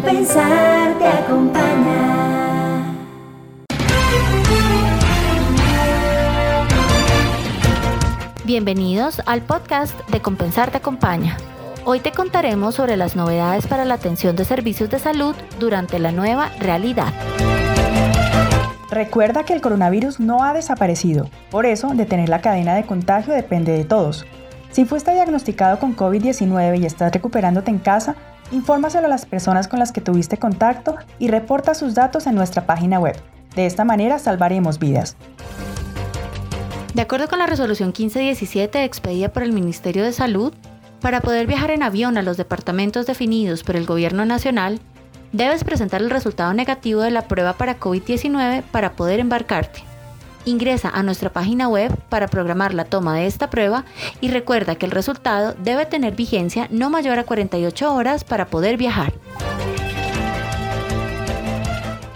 Compensar te acompaña. Bienvenidos al podcast de Compensar te acompaña. Hoy te contaremos sobre las novedades para la atención de servicios de salud durante la nueva realidad. Recuerda que el coronavirus no ha desaparecido, por eso detener la cadena de contagio depende de todos. Si fuiste diagnosticado con COVID-19 y estás recuperándote en casa, infórmaselo a las personas con las que tuviste contacto y reporta sus datos en nuestra página web. De esta manera salvaremos vidas. De acuerdo con la resolución 1517 expedida por el Ministerio de Salud, para poder viajar en avión a los departamentos definidos por el Gobierno Nacional, debes presentar el resultado negativo de la prueba para COVID-19 para poder embarcarte. Ingresa a nuestra página web para programar la toma de esta prueba y recuerda que el resultado debe tener vigencia no mayor a 48 horas para poder viajar.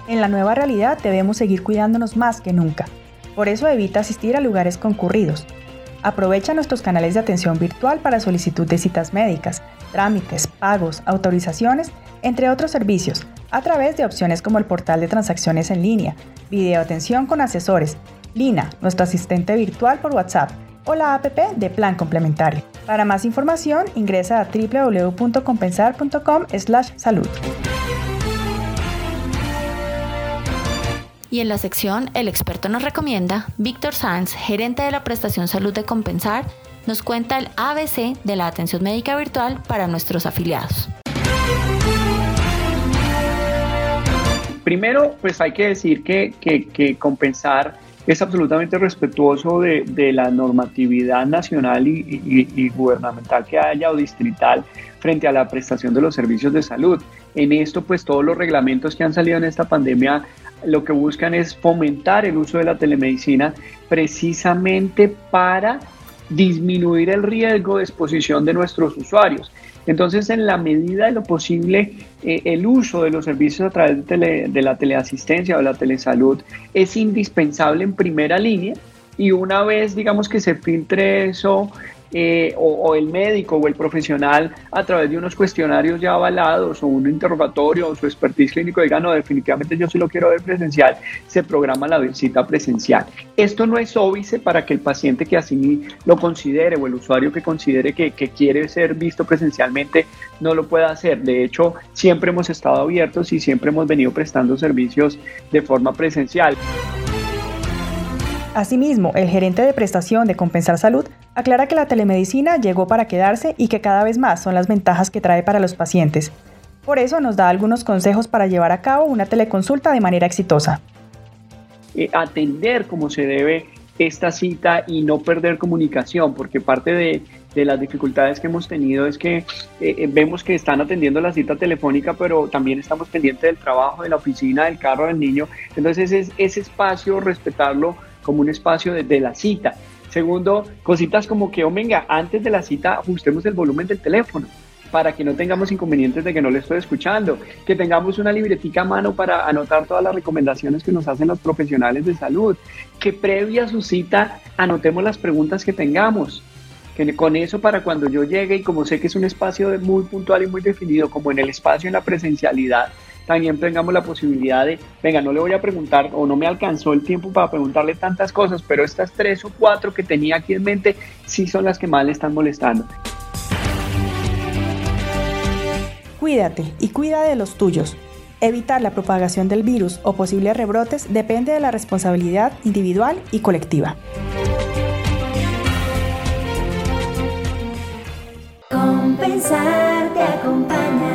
En la nueva realidad debemos seguir cuidándonos más que nunca. Por eso evita asistir a lugares concurridos. Aprovecha nuestros canales de atención virtual para solicitud de citas médicas, trámites, pagos, autorizaciones entre otros servicios, a través de opciones como el portal de transacciones en línea, video atención con asesores, Lina, nuestro asistente virtual por WhatsApp, o la APP de Plan Complementario. Para más información, ingresa a www.compensar.com/salud. Y en la sección El experto nos recomienda, Víctor Sanz, gerente de la prestación salud de Compensar, nos cuenta el ABC de la atención médica virtual para nuestros afiliados. Primero, pues hay que decir que, compensar es absolutamente respetuoso de, la normatividad nacional y, gubernamental que haya o distrital frente a la prestación de los servicios de salud. En esto, pues todos los reglamentos que han salido en esta pandemia lo que buscan es fomentar el uso de la telemedicina precisamente para disminuir el riesgo de exposición de nuestros usuarios. Entonces, en la medida de lo posible, eh, el uso de los servicios a través de, de la teleasistencia o la telesalud es indispensable en primera línea y una vez, digamos, que se filtre eso eh, o, el médico o el profesional a través de unos cuestionarios ya avalados o un interrogatorio o su expertise clínico diga, no, definitivamente yo sí lo quiero ver presencial, se programa la visita presencial. Esto no es óbice para que el paciente que así lo considere o el usuario que considere que, que quiere ser visto presencialmente no lo pueda hacer. De hecho, siempre hemos estado abiertos y siempre hemos venido prestando servicios de forma presencial. Asimismo, el gerente de prestación de Compensar Salud aclara que la telemedicina llegó para quedarse y que cada vez más son las ventajas que trae para los pacientes. Por eso nos da algunos consejos para llevar a cabo una teleconsulta de manera exitosa. Eh, atender como se debe esta cita y no perder comunicación, porque parte de, las dificultades que hemos tenido es que eh, eh, vemos que están atendiendo la cita telefónica, pero también estamos pendientes del trabajo, de la oficina, del carro del niño. Entonces es, ese espacio, respetarlo como un espacio de, la cita. Segundo, cositas como que, oh, venga, antes de la cita ajustemos el volumen del teléfono para que no tengamos inconvenientes de que no le estoy escuchando, que tengamos una libretica a mano para anotar todas las recomendaciones que nos hacen los profesionales de salud, que previa su cita anotemos las preguntas que tengamos, que con eso para cuando yo llegue y como sé que es un espacio muy puntual y muy definido, como en el espacio en la presencialidad, también tengamos la posibilidad de, venga, no le voy a preguntar o no me alcanzó el tiempo para preguntarle tantas cosas, pero estas tres o cuatro que tenía aquí en mente sí son las que más le están molestando. Cuídate y cuida de los tuyos. Evitar la propagación del virus o posibles rebrotes depende de la responsabilidad individual y colectiva. Compensar te acompaña.